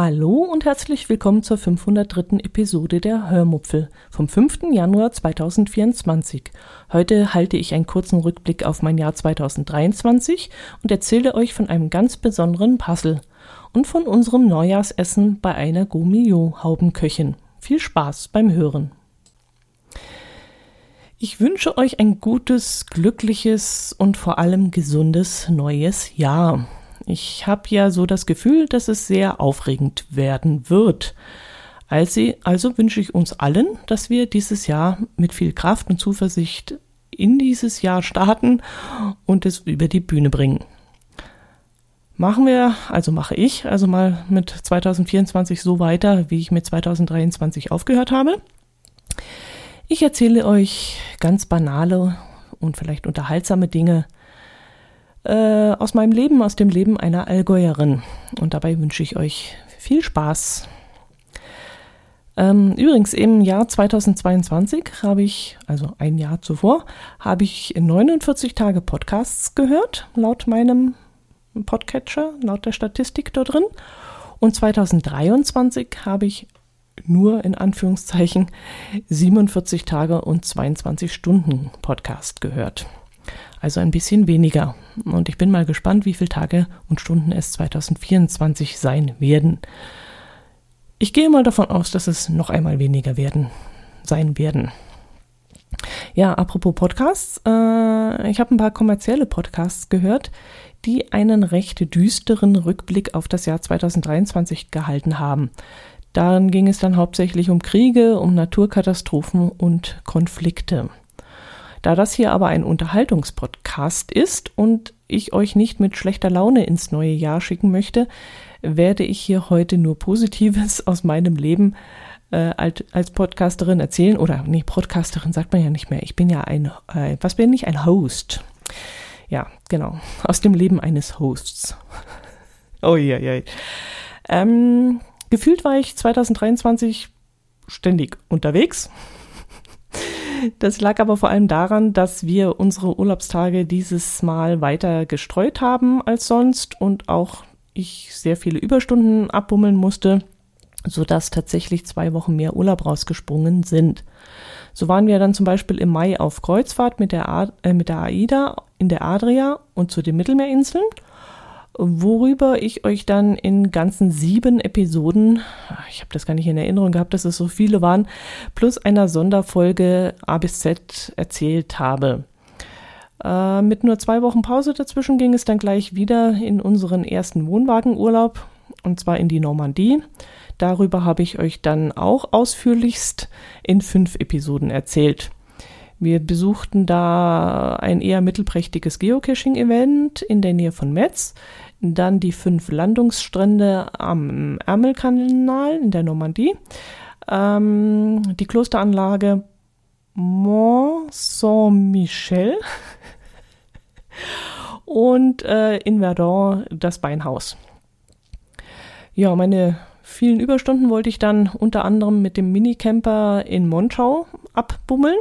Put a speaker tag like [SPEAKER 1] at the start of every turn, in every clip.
[SPEAKER 1] Hallo und herzlich willkommen zur 503. Episode der Hörmupfel vom 5. Januar 2024. Heute halte ich einen kurzen Rückblick auf mein Jahr 2023 und erzähle euch von einem ganz besonderen Puzzle und von unserem Neujahrsessen bei einer Gomio-Haubenköchin. Viel Spaß beim Hören. Ich wünsche euch ein gutes, glückliches und vor allem gesundes neues Jahr. Ich habe ja so das Gefühl, dass es sehr aufregend werden wird. Also, wünsche ich uns allen, dass wir dieses Jahr mit viel Kraft und Zuversicht in dieses Jahr starten und es über die Bühne bringen. Machen wir, also mache ich, also mal mit 2024 so weiter, wie ich mit 2023 aufgehört habe. Ich erzähle euch ganz banale und vielleicht unterhaltsame Dinge, äh, aus meinem Leben, aus dem Leben einer Allgäuerin. Und dabei wünsche ich euch viel Spaß. Ähm, übrigens, im Jahr 2022 habe ich, also ein Jahr zuvor, habe ich 49 Tage Podcasts gehört, laut meinem Podcatcher, laut der Statistik da drin. Und 2023 habe ich nur in Anführungszeichen 47 Tage und 22 Stunden Podcast gehört also ein bisschen weniger. Und ich bin mal gespannt, wie viele Tage und Stunden es 2024 sein werden. Ich gehe mal davon aus, dass es noch einmal weniger werden, sein werden. Ja, apropos Podcasts, äh, ich habe ein paar kommerzielle Podcasts gehört, die einen recht düsteren Rückblick auf das Jahr 2023 gehalten haben. Darin ging es dann hauptsächlich um Kriege, um Naturkatastrophen und Konflikte. Da das hier aber ein Unterhaltungspodcast ist und ich euch nicht mit schlechter Laune ins neue Jahr schicken möchte, werde ich hier heute nur Positives aus meinem Leben äh, als Podcasterin erzählen. Oder nee, Podcasterin sagt man ja nicht mehr. Ich bin ja ein, äh, was bin ich? Ein Host. Ja, genau. Aus dem Leben eines Hosts. oh ja, ja. Ähm, gefühlt war ich 2023 ständig unterwegs das lag aber vor allem daran, dass wir unsere Urlaubstage dieses Mal weiter gestreut haben als sonst und auch ich sehr viele Überstunden abbummeln musste, sodass tatsächlich zwei Wochen mehr Urlaub rausgesprungen sind. So waren wir dann zum Beispiel im Mai auf Kreuzfahrt mit der, A äh, mit der AIDA in der Adria und zu den Mittelmeerinseln worüber ich euch dann in ganzen sieben Episoden, ich habe das gar nicht in Erinnerung gehabt, dass es so viele waren, plus einer Sonderfolge A bis Z erzählt habe. Äh, mit nur zwei Wochen Pause dazwischen ging es dann gleich wieder in unseren ersten Wohnwagenurlaub, und zwar in die Normandie. Darüber habe ich euch dann auch ausführlichst in fünf Episoden erzählt. Wir besuchten da ein eher mittelprächtiges Geocaching-Event in der Nähe von Metz, dann die fünf Landungsstrände am Ärmelkanal in der Normandie, ähm, die Klosteranlage Mont Saint-Michel und äh, in Verdun das Beinhaus. Ja, meine vielen Überstunden wollte ich dann unter anderem mit dem Minicamper in Monschau abbummeln.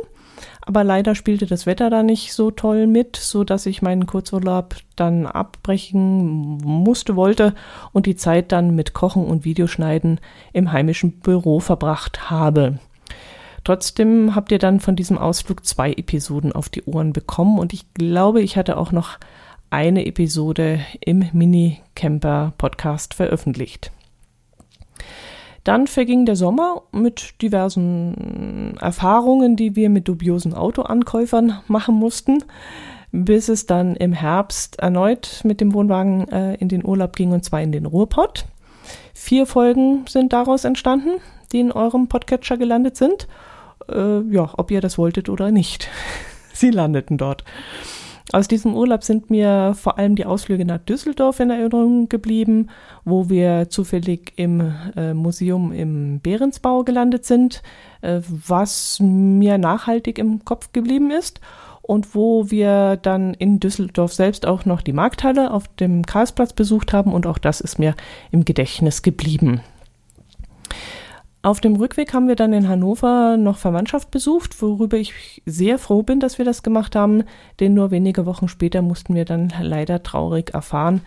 [SPEAKER 1] Aber leider spielte das Wetter da nicht so toll mit, so dass ich meinen Kurzurlaub dann abbrechen musste, wollte und die Zeit dann mit Kochen und Videoschneiden im heimischen Büro verbracht habe. Trotzdem habt ihr dann von diesem Ausflug zwei Episoden auf die Ohren bekommen und ich glaube, ich hatte auch noch eine Episode im Mini-Camper-Podcast veröffentlicht. Dann verging der Sommer mit diversen Erfahrungen, die wir mit dubiosen Autoankäufern machen mussten, bis es dann im Herbst erneut mit dem Wohnwagen äh, in den Urlaub ging und zwar in den Ruhrpott. Vier Folgen sind daraus entstanden, die in eurem Podcatcher gelandet sind. Äh, ja, ob ihr das wolltet oder nicht. Sie landeten dort. Aus diesem Urlaub sind mir vor allem die Ausflüge nach Düsseldorf in Erinnerung geblieben, wo wir zufällig im äh, Museum im Behrensbau gelandet sind, äh, was mir nachhaltig im Kopf geblieben ist. und wo wir dann in Düsseldorf selbst auch noch die Markthalle auf dem Karlsplatz besucht haben und auch das ist mir im Gedächtnis geblieben. Auf dem Rückweg haben wir dann in Hannover noch Verwandtschaft besucht, worüber ich sehr froh bin, dass wir das gemacht haben, denn nur wenige Wochen später mussten wir dann leider traurig erfahren,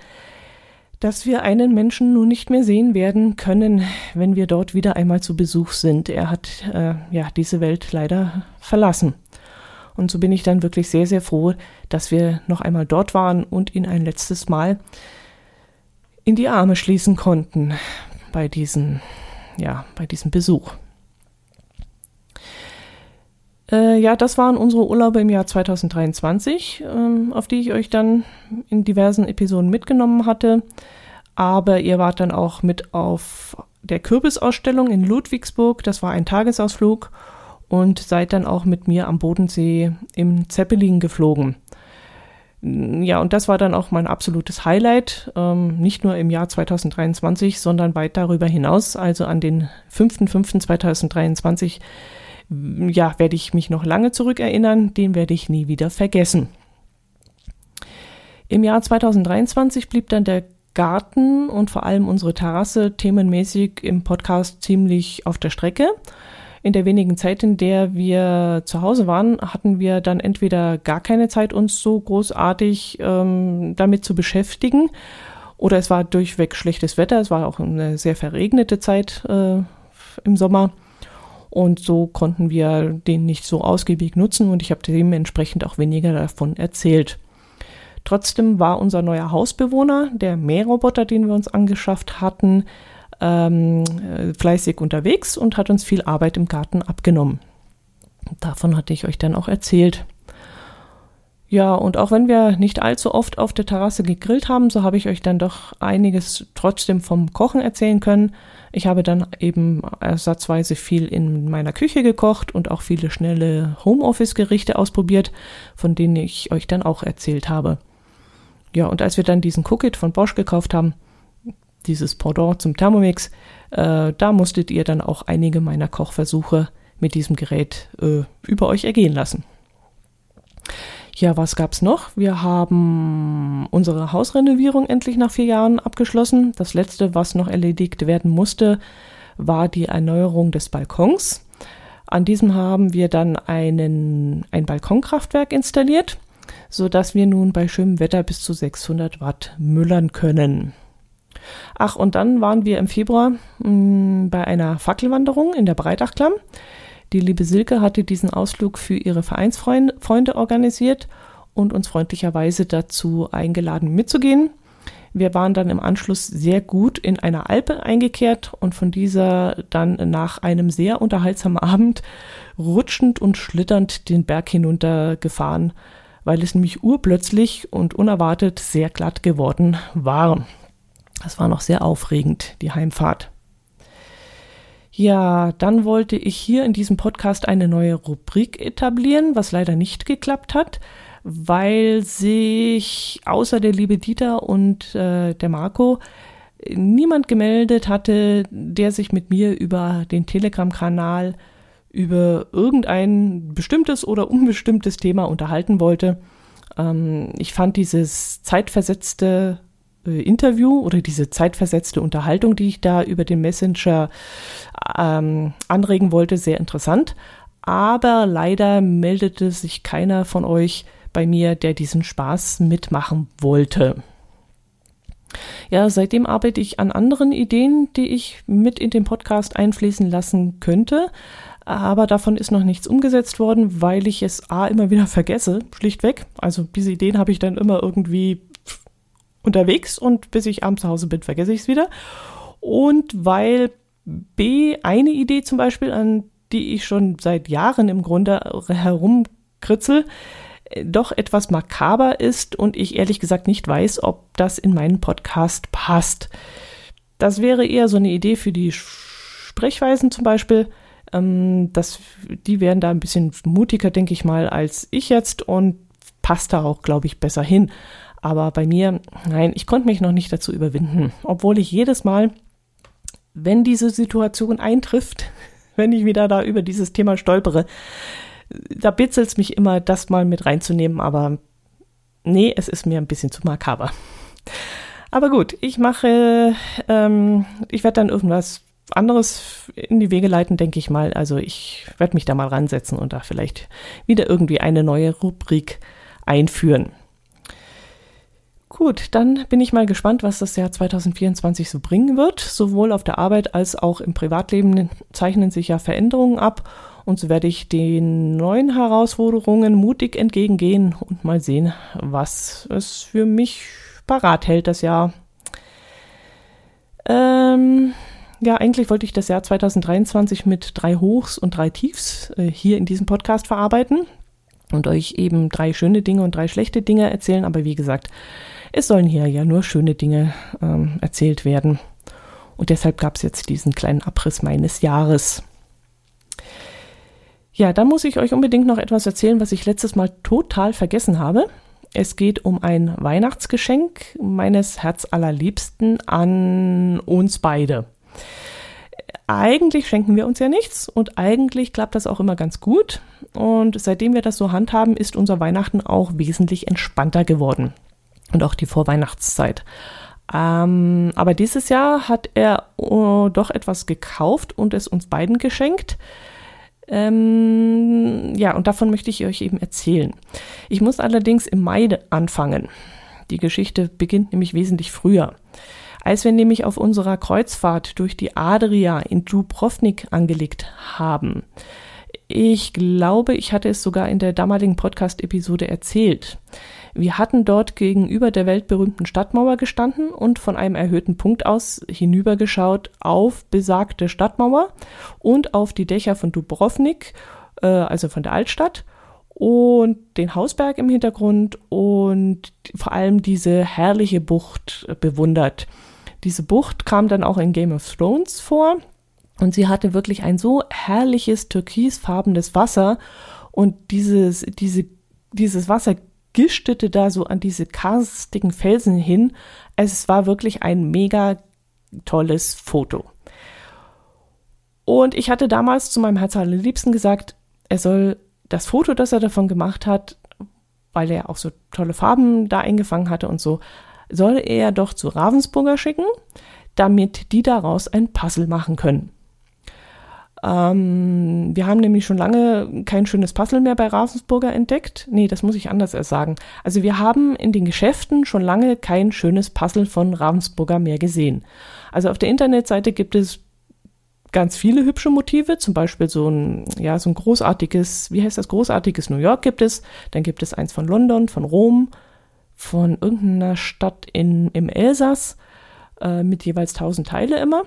[SPEAKER 1] dass wir einen Menschen nun nicht mehr sehen werden können, wenn wir dort wieder einmal zu Besuch sind. Er hat äh, ja diese Welt leider verlassen. Und so bin ich dann wirklich sehr, sehr froh, dass wir noch einmal dort waren und ihn ein letztes Mal in die Arme schließen konnten bei diesem, ja, bei diesem Besuch. Äh, ja, das waren unsere Urlaube im Jahr 2023, ähm, auf die ich euch dann in diversen Episoden mitgenommen hatte. Aber ihr wart dann auch mit auf der Kürbisausstellung in Ludwigsburg. Das war ein Tagesausflug und seid dann auch mit mir am Bodensee im Zeppelin geflogen. Ja, und das war dann auch mein absolutes Highlight, ähm, nicht nur im Jahr 2023, sondern weit darüber hinaus. Also an den 5.5.2023, ja, werde ich mich noch lange zurückerinnern, den werde ich nie wieder vergessen. Im Jahr 2023 blieb dann der Garten und vor allem unsere Terrasse themenmäßig im Podcast ziemlich auf der Strecke in der wenigen Zeit, in der wir zu Hause waren, hatten wir dann entweder gar keine Zeit, uns so großartig ähm, damit zu beschäftigen, oder es war durchweg schlechtes Wetter. Es war auch eine sehr verregnete Zeit äh, im Sommer. Und so konnten wir den nicht so ausgiebig nutzen und ich habe dementsprechend auch weniger davon erzählt. Trotzdem war unser neuer Hausbewohner, der Mähroboter, den wir uns angeschafft hatten, ähm, äh, fleißig unterwegs und hat uns viel Arbeit im Garten abgenommen. Davon hatte ich euch dann auch erzählt. Ja, und auch wenn wir nicht allzu oft auf der Terrasse gegrillt haben, so habe ich euch dann doch einiges trotzdem vom Kochen erzählen können. Ich habe dann eben ersatzweise viel in meiner Küche gekocht und auch viele schnelle Homeoffice-Gerichte ausprobiert, von denen ich euch dann auch erzählt habe. Ja, und als wir dann diesen Cookit von Bosch gekauft haben, dieses Pendant zum Thermomix, äh, da musstet ihr dann auch einige meiner Kochversuche mit diesem Gerät äh, über euch ergehen lassen. Ja, was gab's noch? Wir haben unsere Hausrenovierung endlich nach vier Jahren abgeschlossen. Das letzte, was noch erledigt werden musste, war die Erneuerung des Balkons. An diesem haben wir dann einen, ein Balkonkraftwerk installiert, so dass wir nun bei schönem Wetter bis zu 600 Watt müllern können. Ach, und dann waren wir im Februar mh, mm, bei einer Fackelwanderung in der Breitachklamm. Die liebe Silke hatte diesen Ausflug für ihre Vereinsfreunde organisiert und uns freundlicherweise dazu eingeladen mitzugehen. Wir waren dann im Anschluss sehr gut in einer Alpe eingekehrt und von dieser dann nach einem sehr unterhaltsamen Abend rutschend und schlitternd den Berg hinunter gefahren, weil es nämlich urplötzlich und unerwartet sehr glatt geworden war. Das war noch sehr aufregend, die Heimfahrt. Ja, dann wollte ich hier in diesem Podcast eine neue Rubrik etablieren, was leider nicht geklappt hat, weil sich außer der liebe Dieter und äh, der Marco niemand gemeldet hatte, der sich mit mir über den Telegram-Kanal über irgendein bestimmtes oder unbestimmtes Thema unterhalten wollte. Ähm, ich fand dieses zeitversetzte äh, Interview oder diese zeitversetzte Unterhaltung, die ich da über den Messenger ähm, anregen wollte, sehr interessant. Aber leider meldete sich keiner von euch bei mir, der diesen Spaß mitmachen wollte. Ja, seitdem arbeite ich an anderen Ideen, die ich mit in den Podcast einfließen lassen könnte. Aber davon ist noch nichts umgesetzt worden, weil ich es A immer wieder vergesse, schlichtweg. Also diese Ideen habe ich dann immer irgendwie unterwegs und bis ich abends zu Hause bin, vergesse ich es wieder. Und weil B eine Idee zum Beispiel, an die ich schon seit Jahren im Grunde herumkritzel, doch etwas makaber ist und ich ehrlich gesagt nicht weiß, ob das in meinen Podcast passt. Das wäre eher so eine Idee für die Sprechweisen zum Beispiel. Ähm, das, die wären da ein bisschen mutiger, denke ich mal, als ich jetzt und passt da auch, glaube ich, besser hin. Aber bei mir, nein, ich konnte mich noch nicht dazu überwinden, obwohl ich jedes Mal, wenn diese Situation eintrifft, wenn ich wieder da über dieses Thema stolpere, da bitzelt es mich immer, das mal mit reinzunehmen, aber nee, es ist mir ein bisschen zu makaber. Aber gut, ich mache, ähm, ich werde dann irgendwas anderes in die Wege leiten, denke ich mal. Also ich werde mich da mal ransetzen und da vielleicht wieder irgendwie eine neue Rubrik einführen. Gut, dann bin ich mal gespannt, was das Jahr 2024 so bringen wird. Sowohl auf der Arbeit als auch im Privatleben zeichnen sich ja Veränderungen ab und so werde ich den neuen Herausforderungen mutig entgegengehen und mal sehen, was es für mich parat hält das Jahr. Ähm, ja, eigentlich wollte ich das Jahr 2023 mit drei Hochs und drei Tiefs äh, hier in diesem Podcast verarbeiten und euch eben drei schöne Dinge und drei schlechte Dinge erzählen. Aber wie gesagt, es sollen hier ja nur schöne Dinge ähm, erzählt werden. Und deshalb gab es jetzt diesen kleinen Abriss meines Jahres. Ja, dann muss ich euch unbedingt noch etwas erzählen, was ich letztes Mal total vergessen habe. Es geht um ein Weihnachtsgeschenk meines Herzallerliebsten an uns beide eigentlich schenken wir uns ja nichts und eigentlich klappt das auch immer ganz gut. Und seitdem wir das so handhaben, ist unser Weihnachten auch wesentlich entspannter geworden. Und auch die Vorweihnachtszeit. Ähm, aber dieses Jahr hat er oh, doch etwas gekauft und es uns beiden geschenkt. Ähm, ja, und davon möchte ich euch eben erzählen. Ich muss allerdings im Mai anfangen. Die Geschichte beginnt nämlich wesentlich früher. Als wir nämlich auf unserer Kreuzfahrt durch die Adria in Dubrovnik angelegt haben, ich glaube, ich hatte es sogar in der damaligen Podcast-Episode erzählt. Wir hatten dort gegenüber der weltberühmten Stadtmauer gestanden und von einem erhöhten Punkt aus hinübergeschaut auf besagte Stadtmauer und auf die Dächer von Dubrovnik, äh, also von der Altstadt und den Hausberg im Hintergrund und vor allem diese herrliche Bucht bewundert. Diese Bucht kam dann auch in Game of Thrones vor und sie hatte wirklich ein so herrliches türkisfarbenes Wasser und dieses, diese, dieses Wasser gischtete da so an diese karstigen Felsen hin. Es war wirklich ein mega tolles Foto. Und ich hatte damals zu meinem Herz allerliebsten gesagt, er soll das Foto, das er davon gemacht hat, weil er auch so tolle Farben da eingefangen hatte und so, soll er doch zu Ravensburger schicken, damit die daraus ein Puzzle machen können. Ähm, wir haben nämlich schon lange kein schönes Puzzle mehr bei Ravensburger entdeckt. Nee, das muss ich anders sagen. Also wir haben in den Geschäften schon lange kein schönes Puzzle von Ravensburger mehr gesehen. Also auf der Internetseite gibt es ganz viele hübsche Motive, zum Beispiel so ein, ja, so ein großartiges, wie heißt das, großartiges New York gibt es, dann gibt es eins von London, von Rom, von irgendeiner Stadt in, im Elsass äh, mit jeweils 1000 Teile immer.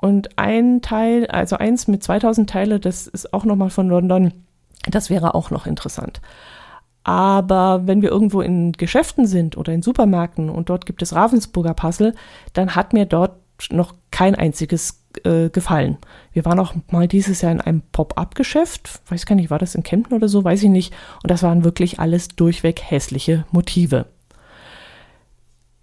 [SPEAKER 1] Und ein Teil, also eins mit 2000 Teile, das ist auch nochmal von London. Das wäre auch noch interessant. Aber wenn wir irgendwo in Geschäften sind oder in Supermärkten und dort gibt es Ravensburger Puzzle, dann hat mir dort noch kein einziges äh, gefallen. Wir waren auch mal dieses Jahr in einem Pop-up-Geschäft, weiß gar nicht, war das in Kempten oder so, weiß ich nicht. Und das waren wirklich alles durchweg hässliche Motive.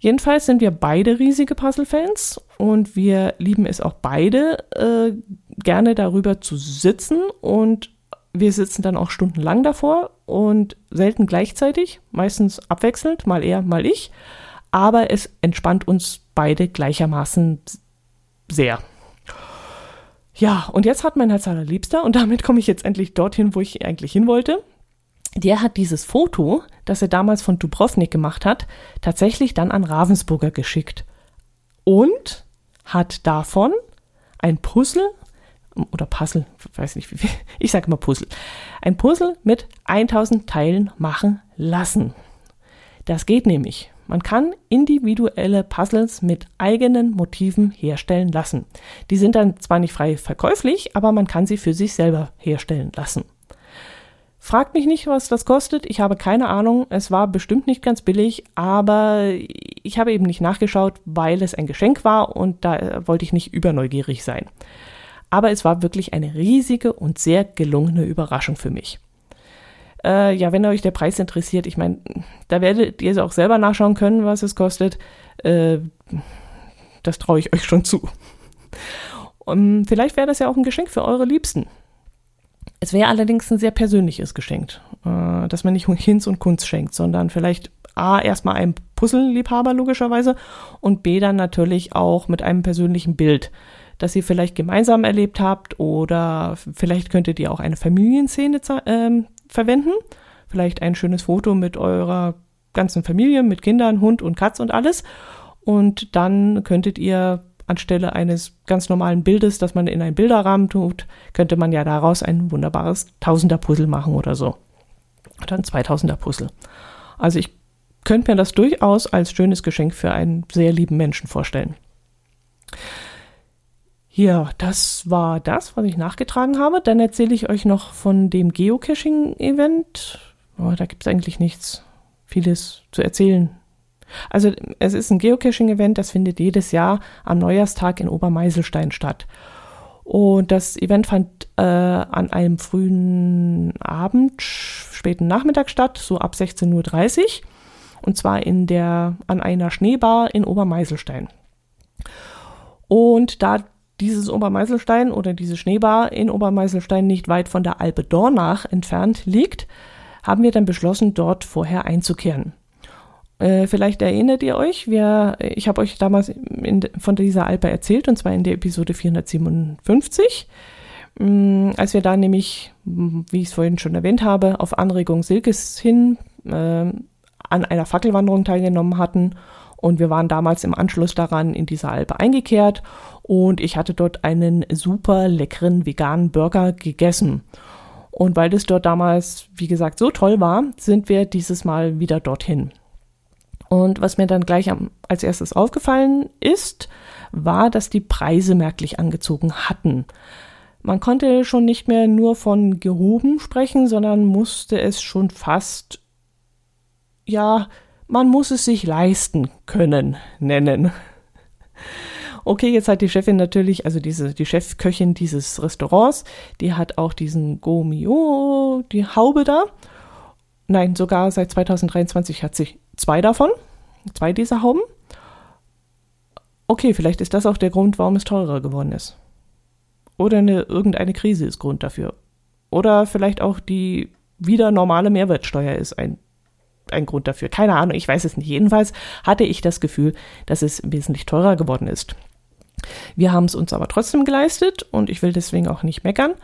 [SPEAKER 1] Jedenfalls sind wir beide riesige Puzzle-Fans und wir lieben es auch beide, äh, gerne darüber zu sitzen und wir sitzen dann auch stundenlang davor und selten gleichzeitig, meistens abwechselnd, mal er, mal ich, aber es entspannt uns beide gleichermaßen sehr. Ja, und jetzt hat mein Herz allerliebster, und damit komme ich jetzt endlich dorthin, wo ich eigentlich hin wollte, der hat dieses Foto, das er damals von Dubrovnik gemacht hat, tatsächlich dann an Ravensburger geschickt. Und hat davon ein Puzzle oder Puzzle, weiß nicht wie, ich sage immer Puzzle, ein Puzzle mit 1000 Teilen machen lassen. Das geht nämlich. Man kann individuelle Puzzles mit eigenen Motiven herstellen lassen. Die sind dann zwar nicht frei verkäuflich, aber man kann sie für sich selber herstellen lassen. Fragt mich nicht, was das kostet. Ich habe keine Ahnung. Es war bestimmt nicht ganz billig, aber ich habe eben nicht nachgeschaut, weil es ein Geschenk war und da wollte ich nicht überneugierig sein. Aber es war wirklich eine riesige und sehr gelungene Überraschung für mich. Äh, ja, wenn euch der Preis interessiert, ich meine, da werdet ihr auch selber nachschauen können, was es kostet. Äh, das traue ich euch schon zu. Und vielleicht wäre das ja auch ein Geschenk für eure Liebsten. Es wäre allerdings ein sehr persönliches Geschenk, äh, dass man nicht Hinz und Kunst schenkt, sondern vielleicht A, erstmal einem Puzzle-Liebhaber logischerweise und B, dann natürlich auch mit einem persönlichen Bild, das ihr vielleicht gemeinsam erlebt habt oder vielleicht könntet ihr auch eine Familienszene äh, verwenden. Vielleicht ein schönes Foto mit eurer ganzen Familie, mit Kindern, Hund und Katz und alles. Und dann könntet ihr anstelle eines ganz normalen Bildes, das man in einen Bilderrahmen tut, könnte man ja daraus ein wunderbares Tausender-Puzzle machen oder so. Oder ein Zweitausender-Puzzle. Also ich könnte mir das durchaus als schönes Geschenk für einen sehr lieben Menschen vorstellen. Ja, das war das, was ich nachgetragen habe. Dann erzähle ich euch noch von dem Geocaching-Event. Oh, da gibt es eigentlich nichts, vieles zu erzählen. Also es ist ein Geocaching-Event, das findet jedes Jahr am Neujahrstag in Obermeiselstein statt. Und das Event fand äh, an einem frühen Abend, späten Nachmittag statt, so ab 16.30 Uhr. Und zwar in der, an einer Schneebar in Obermeiselstein. Und da dieses Obermeiselstein oder diese Schneebar in Obermeiselstein nicht weit von der Alpe Dornach entfernt liegt, haben wir dann beschlossen, dort vorher einzukehren. Äh, vielleicht erinnert ihr euch, wir, ich habe euch damals in, von dieser Alpe erzählt, und zwar in der Episode 457. Ähm, als wir da nämlich, wie ich es vorhin schon erwähnt habe, auf Anregung Silkes hin äh, an einer Fackelwanderung teilgenommen hatten. Und wir waren damals im Anschluss daran in dieser Alpe eingekehrt und ich hatte dort einen super leckeren veganen Burger gegessen. Und weil es dort damals, wie gesagt, so toll war, sind wir dieses Mal wieder dorthin. Und was mir dann gleich am, als erstes aufgefallen ist, war, dass die Preise merklich angezogen hatten. Man konnte schon nicht mehr nur von gehoben sprechen, sondern musste es schon fast, ja, man muss es sich leisten können nennen. Okay, jetzt hat die Chefin natürlich, also diese, die Chefköchin dieses Restaurants, die hat auch diesen Gomio, die Haube da. Nein, sogar seit 2023 hat sie zwei davon, zwei dieser Hauben. Okay, vielleicht ist das auch der Grund, warum es teurer geworden ist. Oder eine, irgendeine Krise ist Grund dafür. Oder vielleicht auch die wieder normale Mehrwertsteuer ist ein, ein Grund dafür. Keine Ahnung, ich weiß es nicht. Jedenfalls hatte ich das Gefühl, dass es wesentlich teurer geworden ist. Wir haben es uns aber trotzdem geleistet und ich will deswegen auch nicht meckern.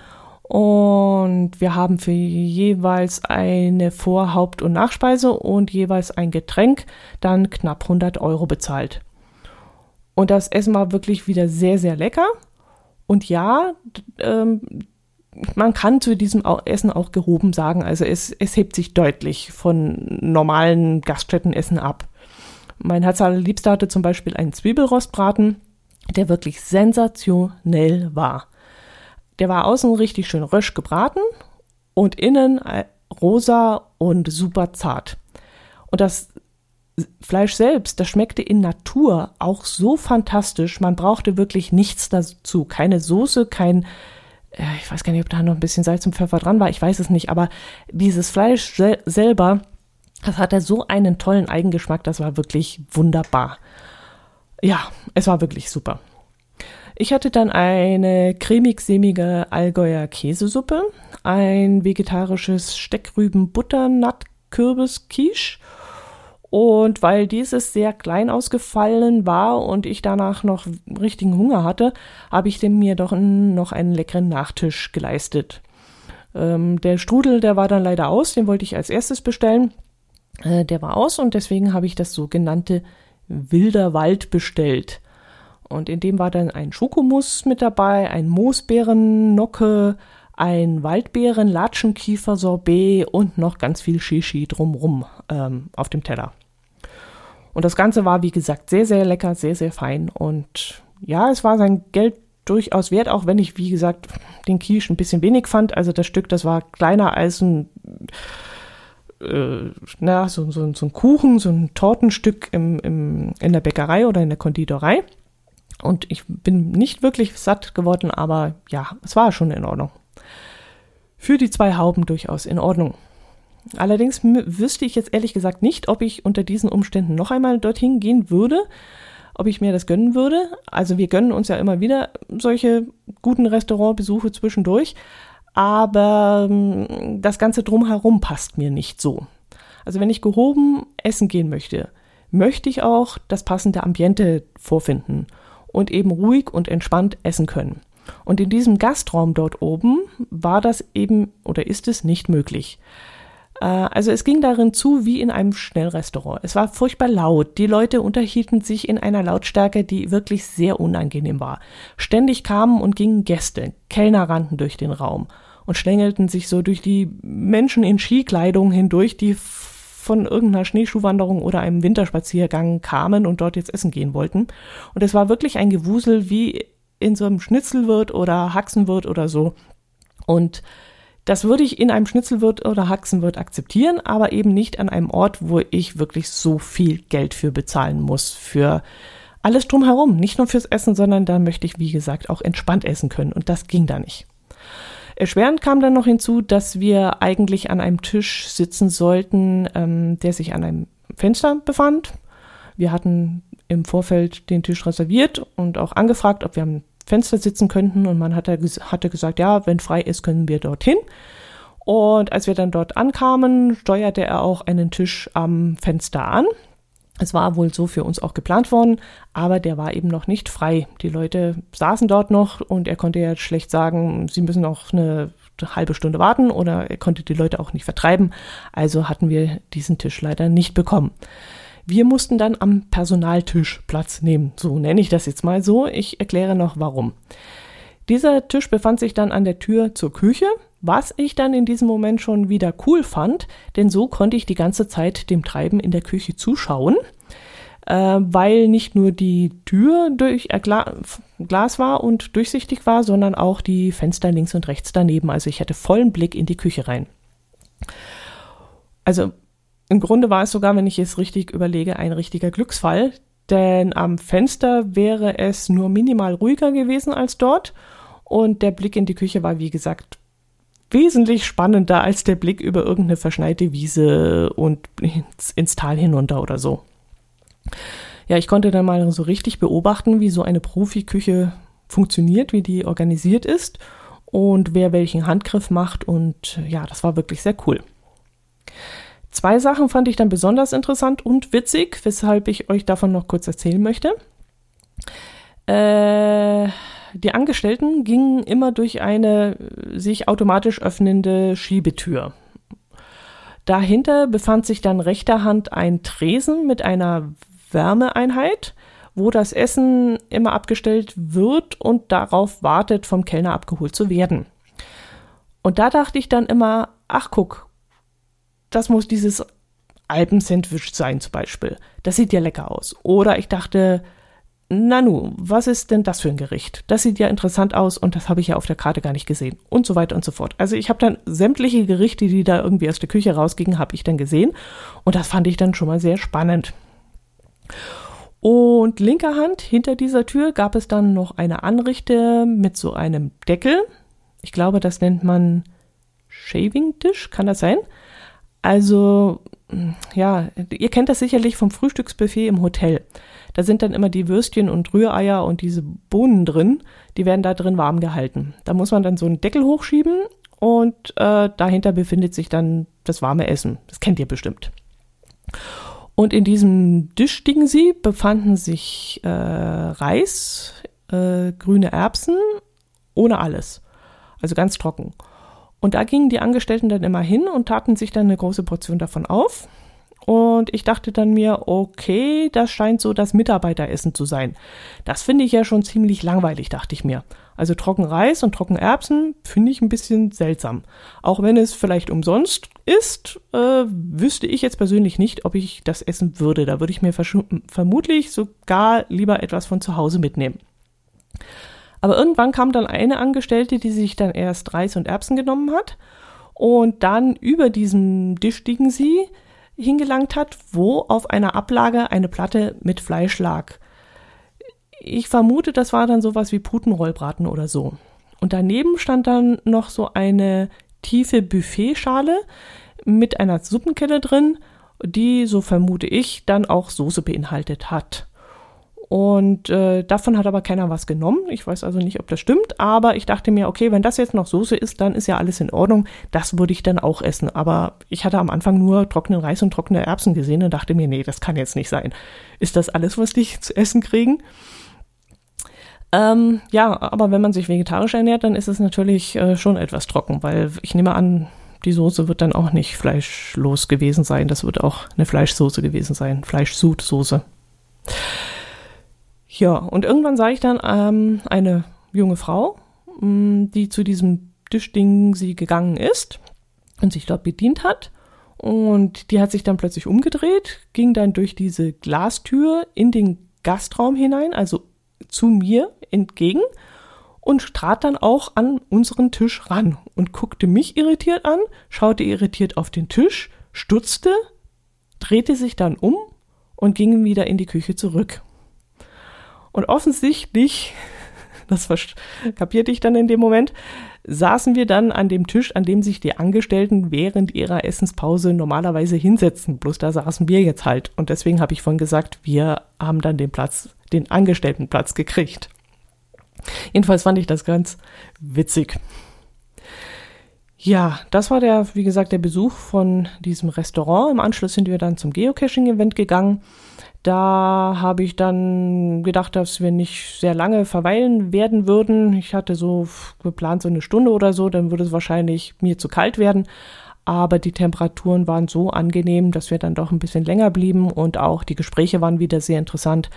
[SPEAKER 1] Und wir haben für jeweils eine Vor-, Haupt- und Nachspeise und jeweils ein Getränk dann knapp 100 Euro bezahlt. Und das Essen war wirklich wieder sehr, sehr lecker. Und ja, ähm, man kann zu diesem Essen auch gehoben sagen. Also es, es hebt sich deutlich von normalen Gaststättenessen ab. Mein Herz allerliebster hatte zum Beispiel einen Zwiebelrostbraten, der wirklich sensationell war. Der war außen richtig schön rösch gebraten und innen äh, rosa und super zart. Und das Fleisch selbst, das schmeckte in Natur auch so fantastisch. Man brauchte wirklich nichts dazu. Keine Soße, kein, äh, ich weiß gar nicht, ob da noch ein bisschen Salz und Pfeffer dran war, ich weiß es nicht, aber dieses Fleisch sel selber, das hatte so einen tollen Eigengeschmack, das war wirklich wunderbar. Ja, es war wirklich super. Ich hatte dann eine cremig-sämige Allgäuer Käsesuppe, ein vegetarisches Steckrüben-Butternut-Kürbis-Quiche und weil dieses sehr klein ausgefallen war und ich danach noch richtigen Hunger hatte, habe ich dem mir doch noch einen leckeren Nachtisch geleistet. Ähm, der Strudel, der war dann leider aus, den wollte ich als erstes bestellen. Äh, der war aus und deswegen habe ich das sogenannte Wilder Wald bestellt. Und in dem war dann ein Schokomus mit dabei, ein Moosbeerennocke, ein Waldbeeren-Latschenkiefer-Sorbet und noch ganz viel Shishi drumrum ähm, auf dem Teller. Und das Ganze war, wie gesagt, sehr, sehr lecker, sehr, sehr fein. Und ja, es war sein Geld durchaus wert, auch wenn ich, wie gesagt, den Quiche ein bisschen wenig fand. Also das Stück, das war kleiner als ein, äh, na, so, so, so ein Kuchen, so ein Tortenstück im, im, in der Bäckerei oder in der Konditorei. Und ich bin nicht wirklich satt geworden, aber ja, es war schon in Ordnung. Für die zwei Hauben durchaus in Ordnung. Allerdings wüsste ich jetzt ehrlich gesagt nicht, ob ich unter diesen Umständen noch einmal dorthin gehen würde, ob ich mir das gönnen würde. Also wir gönnen uns ja immer wieder solche guten Restaurantbesuche zwischendurch. aber das Ganze drumherum passt mir nicht so. Also wenn ich gehoben essen gehen möchte, möchte ich auch das passende Ambiente vorfinden und eben ruhig und entspannt essen können. Und in diesem Gastraum dort oben war das eben oder ist es nicht möglich. Äh, also es ging darin zu wie in einem Schnellrestaurant. Es war furchtbar laut. Die Leute unterhielten sich in einer Lautstärke, die wirklich sehr unangenehm war. Ständig kamen und gingen Gäste. Kellner rannten durch den Raum und schlängelten sich so durch die Menschen in Skikleidung hindurch, die von irgendeiner Schneeschuhwanderung oder einem Winterspaziergang kamen und dort jetzt essen gehen wollten. Und es war wirklich ein Gewusel wie in so einem Schnitzelwirt oder Haxenwirt oder so. Und das würde ich in einem Schnitzelwirt oder Haxenwirt akzeptieren, aber eben nicht an einem Ort, wo ich wirklich so viel Geld für bezahlen muss. Für alles drumherum. Nicht nur fürs Essen, sondern da möchte ich, wie gesagt, auch entspannt essen können. Und das ging da nicht. Erschwerend kam dann noch hinzu, dass wir eigentlich an einem Tisch sitzen sollten, ähm, der sich an einem Fenster befand. Wir hatten im Vorfeld den Tisch reserviert und auch angefragt, ob wir am Fenster sitzen könnten. Und man hatte, hatte gesagt, ja, wenn frei ist, können wir dorthin. Und als wir dann dort ankamen, steuerte er auch einen Tisch am Fenster an. Es war wohl so für uns auch geplant worden, aber der war eben noch nicht frei. Die Leute saßen dort noch und er konnte ja schlecht sagen, sie müssen noch eine halbe Stunde warten oder er konnte die Leute auch nicht vertreiben. Also hatten wir diesen Tisch leider nicht bekommen. Wir mussten dann am Personaltisch Platz nehmen. So nenne ich das jetzt mal so. Ich erkläre noch warum. Dieser Tisch befand sich dann an der Tür zur Küche was ich dann in diesem Moment schon wieder cool fand, denn so konnte ich die ganze Zeit dem Treiben in der Küche zuschauen, äh, weil nicht nur die Tür durch äh, Gla Glas war und durchsichtig war, sondern auch die Fenster links und rechts daneben. Also ich hatte vollen Blick in die Küche rein. Also im Grunde war es sogar, wenn ich es richtig überlege, ein richtiger Glücksfall, denn am Fenster wäre es nur minimal ruhiger gewesen als dort und der Blick in die Küche war, wie gesagt, wesentlich spannender als der Blick über irgendeine verschneite Wiese und ins, ins Tal hinunter oder so. Ja, ich konnte dann mal so richtig beobachten, wie so eine Profiküche funktioniert, wie die organisiert ist und wer welchen Handgriff macht und ja, das war wirklich sehr cool. Zwei Sachen fand ich dann besonders interessant und witzig, weshalb ich euch davon noch kurz erzählen möchte. Äh, die Angestellten gingen immer durch eine sich automatisch öffnende Schiebetür. Dahinter befand sich dann rechter Hand ein Tresen mit einer Wärmeeinheit, wo das Essen immer abgestellt wird und darauf wartet, vom Kellner abgeholt zu werden. Und da dachte ich dann immer, ach guck, das muss dieses Alpensandwich sein zum Beispiel. Das sieht ja lecker aus. Oder ich dachte, Nanu, was ist denn das für ein Gericht? Das sieht ja interessant aus und das habe ich ja auf der Karte gar nicht gesehen und so weiter und so fort. Also ich habe dann sämtliche Gerichte, die da irgendwie aus der Küche rausgingen, habe ich dann gesehen und das fand ich dann schon mal sehr spannend. Und linker Hand hinter dieser Tür gab es dann noch eine Anrichte mit so einem Deckel. Ich glaube, das nennt man Shaving Tisch, kann das sein? Also, ja, ihr kennt das sicherlich vom Frühstücksbuffet im Hotel. Da sind dann immer die Würstchen und Rühreier und diese Bohnen drin. Die werden da drin warm gehalten. Da muss man dann so einen Deckel hochschieben und äh, dahinter befindet sich dann das warme Essen. Das kennt ihr bestimmt. Und in diesem Tischdingsi befanden sich äh, Reis, äh, grüne Erbsen, ohne alles. Also ganz trocken. Und da gingen die Angestellten dann immer hin und taten sich dann eine große Portion davon auf. Und ich dachte dann mir, okay, das scheint so das Mitarbeiteressen zu sein. Das finde ich ja schon ziemlich langweilig, dachte ich mir. Also trocken Reis und trocken Erbsen finde ich ein bisschen seltsam. Auch wenn es vielleicht umsonst ist, äh, wüsste ich jetzt persönlich nicht, ob ich das essen würde. Da würde ich mir vermutlich sogar lieber etwas von zu Hause mitnehmen. Aber irgendwann kam dann eine Angestellte, die sich dann erst Reis und Erbsen genommen hat und dann über diesem Tisch stiegen sie hingelangt hat, wo auf einer Ablage eine Platte mit Fleisch lag. Ich vermute, das war dann sowas wie Putenrollbraten oder so. Und daneben stand dann noch so eine tiefe Buffetschale mit einer Suppenkelle drin, die, so vermute ich, dann auch Soße beinhaltet hat. Und äh, davon hat aber keiner was genommen. Ich weiß also nicht, ob das stimmt, aber ich dachte mir, okay, wenn das jetzt noch Soße ist, dann ist ja alles in Ordnung. Das würde ich dann auch essen. Aber ich hatte am Anfang nur trockenen Reis und trockene Erbsen gesehen und dachte mir, nee, das kann jetzt nicht sein. Ist das alles, was die zu essen kriegen? Ähm, ja, aber wenn man sich vegetarisch ernährt, dann ist es natürlich äh, schon etwas trocken, weil ich nehme an, die Soße wird dann auch nicht fleischlos gewesen sein. Das wird auch eine Fleischsoße gewesen sein. Fleischsudsoße. Ja, und irgendwann sah ich dann ähm, eine junge Frau, mh, mm, die zu diesem Tischding sie gegangen ist und sich dort bedient hat. Und die hat sich dann plötzlich umgedreht, ging dann durch diese Glastür in den Gastraum hinein, also zu mir entgegen und trat dann auch an unseren Tisch ran und guckte mich irritiert an, schaute irritiert auf den Tisch, stutzte, drehte sich dann um und ging wieder in die Küche zurück. Und offensichtlich, das kapierte ich dann in dem Moment, saßen wir dann an dem Tisch, an dem sich die Angestellten während ihrer Essenspause normalerweise hinsetzen. Bloß da saßen wir jetzt halt. Und deswegen habe ich vorhin gesagt, wir haben dann den Platz, den Angestelltenplatz gekriegt. Jedenfalls fand ich das ganz witzig. Ja, das war der, wie gesagt, der Besuch von diesem Restaurant. Im Anschluss sind wir dann zum Geocaching-Event gegangen. Da habe ich dann gedacht, dass wir nicht sehr lange verweilen werden würden. Ich hatte so geplant, so eine Stunde oder so, dann würde es wahrscheinlich mir zu kalt werden. Aber die Temperaturen waren so angenehm, dass wir dann doch ein bisschen länger blieben und auch die Gespräche waren wieder sehr interessant.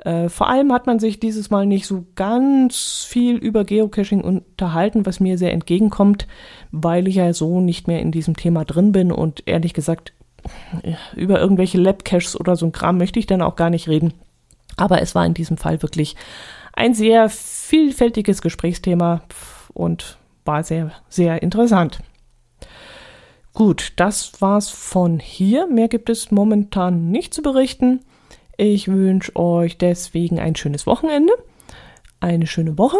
[SPEAKER 1] Äh, vor allem hat man sich dieses Mal nicht so ganz viel über Geocaching unterhalten, was mir sehr entgegenkommt, weil ich ja so nicht mehr in diesem Thema drin bin und ehrlich gesagt über irgendwelche Lab-Caches oder so ein Kram möchte ich dann auch gar nicht reden. Aber es war in diesem Fall wirklich ein sehr vielfältiges Gesprächsthema und war sehr, sehr interessant. Gut, das war's von hier. Mehr gibt es momentan nicht zu berichten. Ich wünsche euch deswegen ein schönes Wochenende, eine schöne Woche.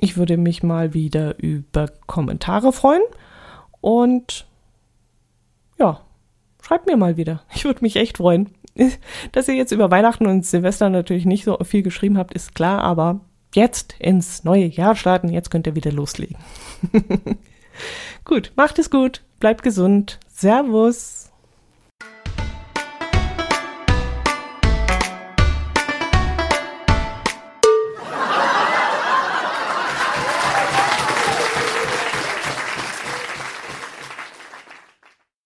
[SPEAKER 1] Ich würde mich mal wieder über Kommentare freuen und ja, schreibt mir mal wieder. Ich würde mich echt freuen. Dass ihr jetzt über Weihnachten und Silvester natürlich nicht so viel geschrieben habt, ist klar, aber jetzt ins neue Jahr starten, jetzt könnt ihr wieder loslegen. gut, macht es gut, bleibt gesund. Servus.